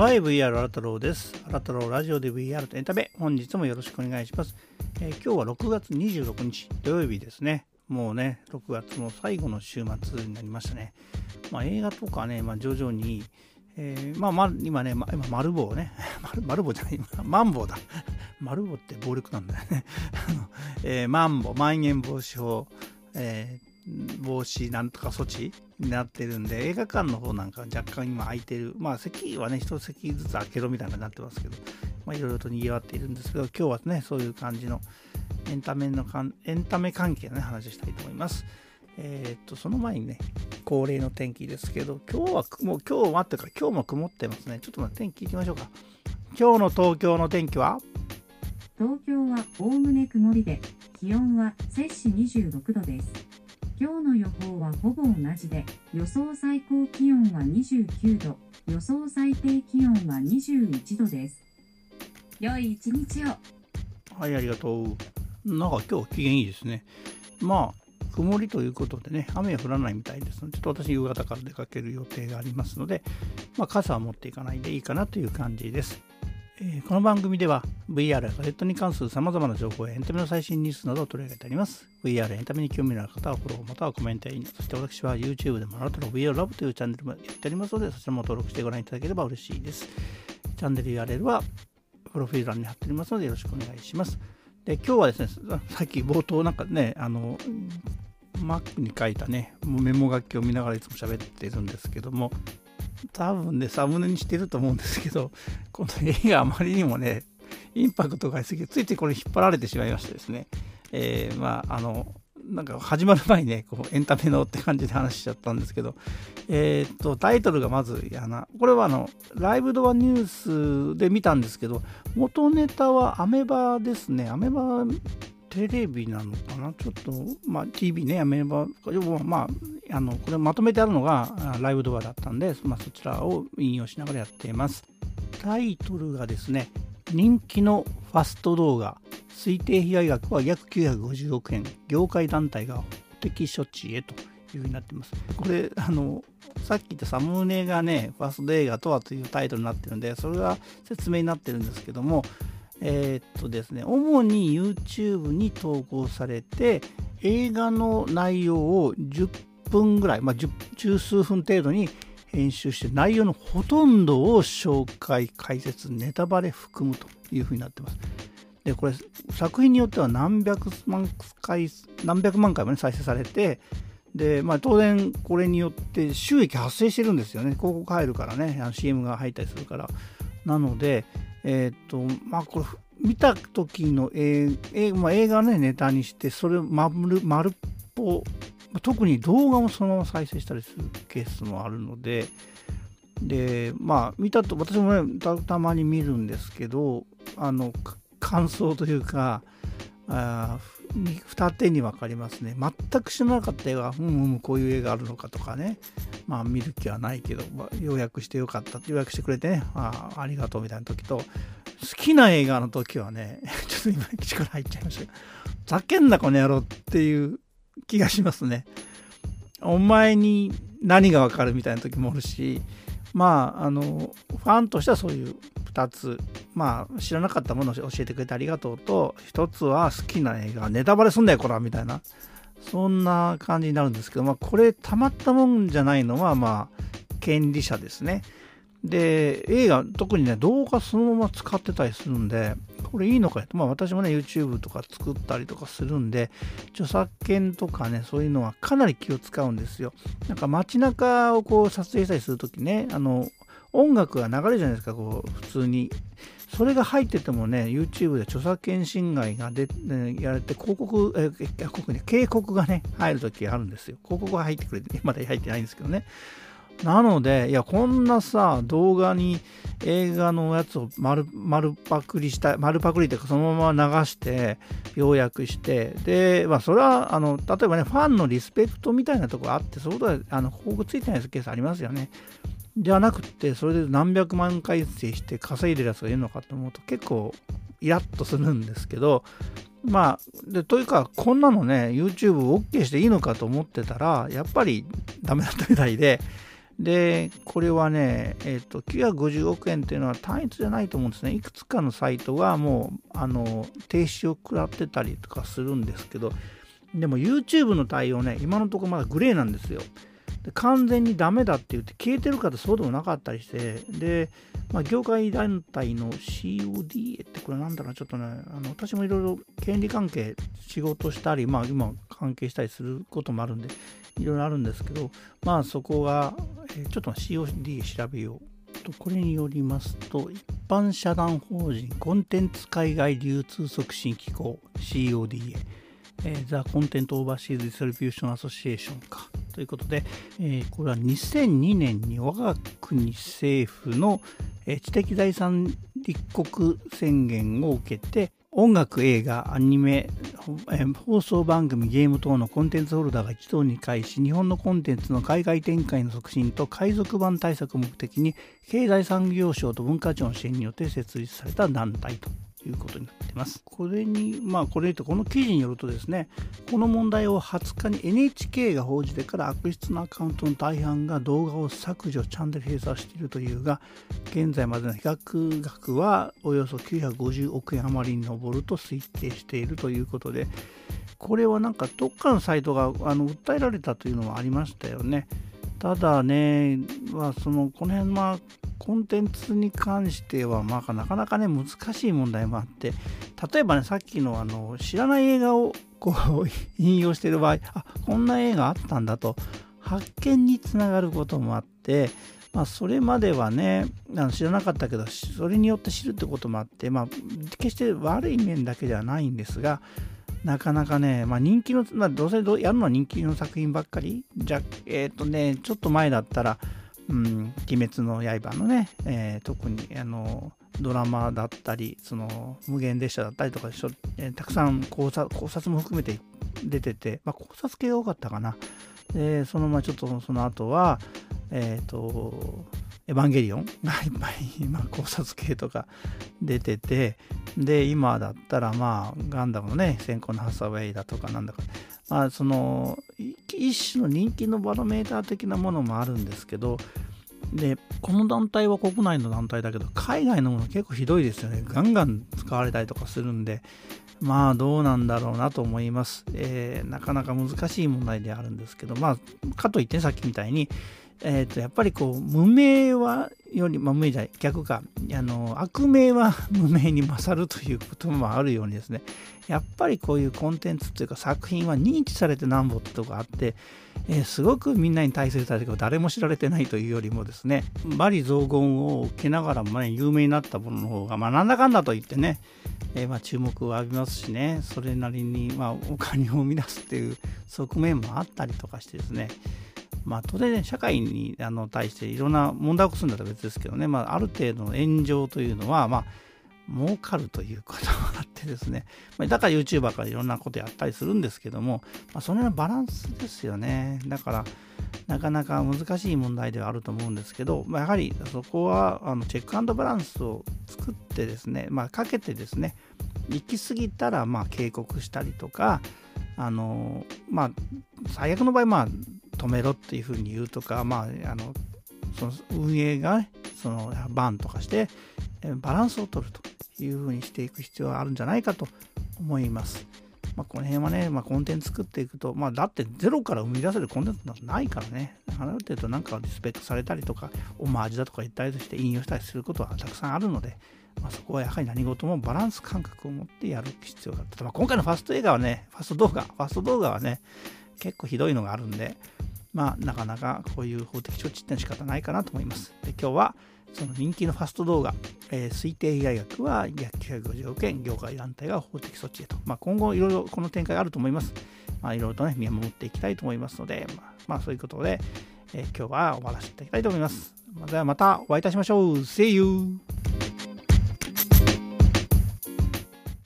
はい、VR アラ太郎です。アラ太郎ラジオで VR とエンタメ、本日もよろしくお願いします。えー今日は6月26日土曜日ですね。もうね、6月の最後の週末になりましたね。まあ、映画とかね、まあ、徐々に、えーまあ、ま今ね、ま、今、丸棒ね、丸丸棒じゃない、今 マンボウだ。丸棒って暴力なんだよね。あのえーマンボウ、まん延防止法、えー防止なんとか措置になってるんで、映画館の方なんか若干今空いてる。まあ席はね、一席ずつ開けろみたいになってますけど、まあいろいろと賑わっているんですけど、今日はね、そういう感じのエンタメのかん、エンタメ関係のね、話したいと思います。えーっと、その前にね、恒例の天気ですけど、今日は、もう今日はっていうか、今日も曇ってますね。ちょっと待って、天気いきましょうか。今日の東京の天気は？東京はおおむね曇りで、気温は摂氏26度です。今日の予報はほぼ同じで、予想最高気温は29度、予想最低気温は21度です。良い一日を。はい、ありがとう。なんか今日機嫌いいですね。まあ、曇りということでね、雨は降らないみたいですので、ちょっと私夕方から出かける予定がありますので、まあ、傘は持っていかないでいいかなという感じです。えこの番組では VR やガジェットに関する様々な情報やエンタメの最新ニュースなどを取り上げてあります。VR エンタメに興味のある方はフォローまたはコメントやいいね。そして私は YouTube でもあなたの VR ラブというチャンネルもやっておりますので、そちらも登録してご覧いただければ嬉しいです。チャンネル URL はプロフィール欄に貼っておりますのでよろしくお願いします。で、今日はですね、さっき冒頭なんかね、あの、Mac に書いたね、メモ書きを見ながらいつも喋ってるんですけども、多分ね、サムネにしてると思うんですけど、この映画あまりにもね、インパクトがありすぎて、ついついこれ引っ張られてしまいましてですね、えーまあ、あの、なんか始まる前にね、こうエンタメのって感じで話しちゃったんですけど、えーっと、タイトルがまず、やな、これはあの、ライブドアニュースで見たんですけど、元ネタはアメバですね、アメバテレビなのかな？ちょっと、まあ、TV ね、アメバ、まあ、あの、これまとめてあるのがライブドアだったんで、まあ、そちらを引用しながらやっています。タイトルがですね、人気のファスト動画、推定被害額は約950億円、業界団体が法的処置へというふうになっています。これ、あの、さっき言ったサムネがね、ファスト映画とはというタイトルになってるんで、それが説明になってるんですけども、えーっとですね、主に YouTube に投稿されて、映画の内容を10分ぐらい、まあ、10十数分程度に編集して、内容のほとんどを紹介、解説、ネタバレ含むというふうになってます。で、これ、作品によっては何百万回、何百万回もね、再生されて、で、まあ、当然、これによって収益発生してるんですよね。広告入るからね、あの CM が入ったりするから。なので、えーと、まあ、これ、見た時の映映,、まあ、映画をね、ネタにして、それを丸丸っぽ、特に動画もそのまま再生したりするケースもあるので、で、まあ、見たと、私もね、たたまに見るんですけど、あの、感想というか、あ二手に分かりますね。全く知らなかった映画、うんうん、こういう映画あるのかとかね、まあ見る気はないけど、まあ、予約してよかった予約してくれてね、あありがとうみたいな時と、好きな映画の時はね、ちょっと今力入っちゃいましたけど、ざけんなこの野郎っていう気がしますね。お前に何がわかるみたいな時もあるし、まあ、あの、ファンとしてはそういう2つ、まあ、知らなかったものを教えてくれてありがとうと、1つは好きな映画、ネタバレすんだよ、こら、みたいな、そんな感じになるんですけど、まあ、これ、たまったもんじゃないのは、まあ、権利者ですね。で、映画、特にね、動画そのまま使ってたりするんで、これいいのかよと。まあ私もね、YouTube とか作ったりとかするんで、著作権とかね、そういうのはかなり気を使うんですよ。なんか街中をこう撮影したりするときね、あの、音楽が流れるじゃないですか、こう、普通に。それが入っててもね、YouTube で著作権侵害がで、ねやれて、広告、え、え広告ね、警告がね、入るときあるんですよ。広告が入ってくれて、まだ入ってないんですけどね。なので、いや、こんなさ、動画に映画のやつを丸丸パクリした、丸パクリというか、そのまま流して、要約して、で、まあ、それは、あの、例えばね、ファンのリスペクトみたいなところあって、そういうことで、あの、広告ついてないケースありますよね。じゃなくて、それで何百万回生して稼いでるやつがいるのかと思うと、結構、イラッとするんですけど、まあ、でというか、こんなのね、YouTube OK していいのかと思ってたら、やっぱりダメだったみたいで、で、これはね、えっ、と、950億円っていうのは単一じゃないと思うんですね。いくつかのサイトがもう、あの、停止を食らってたりとかするんですけど、でも YouTube の対応ね、今のところまだグレーなんですよ。で完全にダメだって言って消えてるかってそうでもなかったりして、で、まあ、業界団体の CODA ってこれなんだろうちょっとね、あの私もいろいろ権利関係仕事したり、まあ今関係したりすることもあるんで、いろいろあるんですけど、まあそこが、え、ちょっと CODA 調べようと、これによりますと、一般社団法人コンテンツ海外流通促進機構 CODA、えー、 The Contents Overseas Distribution Association か。ということで、えー、これは2002年に我が国政府の、えー、知的財産立国宣言を受けて音楽、映画、アニメ、放送番組、ゲーム等のコンテンツホルダーが一堂に会し、日本のコンテンツの海外展開の促進と海賊版対策を目的に、経済産業省と文化庁の支援によって設立された団体と。いうことになってます。これに、まあ、これとこの記事によるとですね、この問題を20日に NHK が報じてから悪質なアカウントの大半が動画を削除、チャンネル閉鎖しているというが、現在までの被害額はおよそ950億円余りに上ると推定しているということで、これはなんかどっかのサイトがあの訴えられたというのはありましたよね。ただね、まあ、そのこの辺、まあ、コンテンツに関しては、まあ、なかなかね、難しい問題もあって、例えばね、さっきのあの知らない映画をこう 引用している場合、あこんな映画あったんだと、発見につながることもあって、まあ、それまではね、あの知らなかったけど、それによって知るってこともあって、まあ、決して悪い面だけではないんですが、なかなかね、まあ、人気の、まあ、どうせやるのは人気の作品ばっかり？じゃえっ、ー、とね、ちょっと前だったら、うん、鬼滅の刃のね、えー、特にあのドラマだったり、その無限列車だったりとか、えー、たくさん考察考察も含めて出てて、まあ、考察系が多かったかな。で、そのままちょっとその後は、えっ、ー、と、エヴァンゲリオンがいっぱい、まあ、考察系とか出てて、で、今だったら、まあ、ガンダムのね、先行のハサウェイだとかなんだか、まあ、その、一種の人気のバロメーター的なものもあるんですけど、で、この団体は国内の団体だけど、海外のもの結構ひどいですよね。ガンガン使われたりとかするんで、まあどうなんだろうなと思います。えー、なかなか難しい問題であるんですけど、まあ、かといって、さっきみたいに、えー、とやっぱりこう無名はより、まあ、無名じゃない逆かあの悪名は無名に勝るということもあるようにですね。やっぱりこういうコンテンツというか作品は認知されてなんぼってとこあって、えー、すごくみんなに大切だけど誰も知られてないというよりもですね罵詈雑言を受けながらもね有名になったものの方が、まあ、なんだかんだと言ってね、えー、まあ注目を浴びますしね。それなりに、まあ、お金を生み出すっていう側面もあったりとかしてですね。まあ、当然、ね、社会にあの対していろんな問題を起こすんだったら別ですけどね、まあ、ある程度の炎上というのは、まあ、儲かるということもあってですね、まあ、だから YouTuber からいろんなことやったりするんですけども、まあ、その辺のバランスですよね。だから、なかなか難しい問題ではあると思うんですけど、まあ、やはりそこはあのチェックバランスを作ってですね、まあ、かけてですね、行き過ぎたらまあ警告したりとか、あのまあ、最悪の場合、まあ、止めろっていうふうに言うとか、まあ、あのその運営が、ね、そのバンとかしてバランスを取るというふうにしていく必要があるんじゃないかと思います。まあ、この辺はね、まあ、コンテンツ作っていくと、まあ、だってゼロから生み出せるコンテンツなんてないからね、ある程度なんかリスペクトされたりとか、オマージュだとか言ったりとして引用したりすることはたくさんあるので、まあ、そこはやはり何事もバランス感覚を持ってやる必要があった。まあ、今回のファスト映画はね、ファスト動画、ファスト動画はね、結構ひどいのがあるんで、まあ、なかなかこういう法的処置ってのは仕方ないかなと思います。で今日はその人気のファスト動画、えー、推定被害額は約950億円、業界団体が法的措置へと。まあ、今後いろいろこの展開があると思います。まあ、いろいろとね、見守っていきたいと思いますので、まあ、まあ、そういうことで、えー、今日は終わらせていただきたいと思います。ではまたお会いいたしましょう。See you!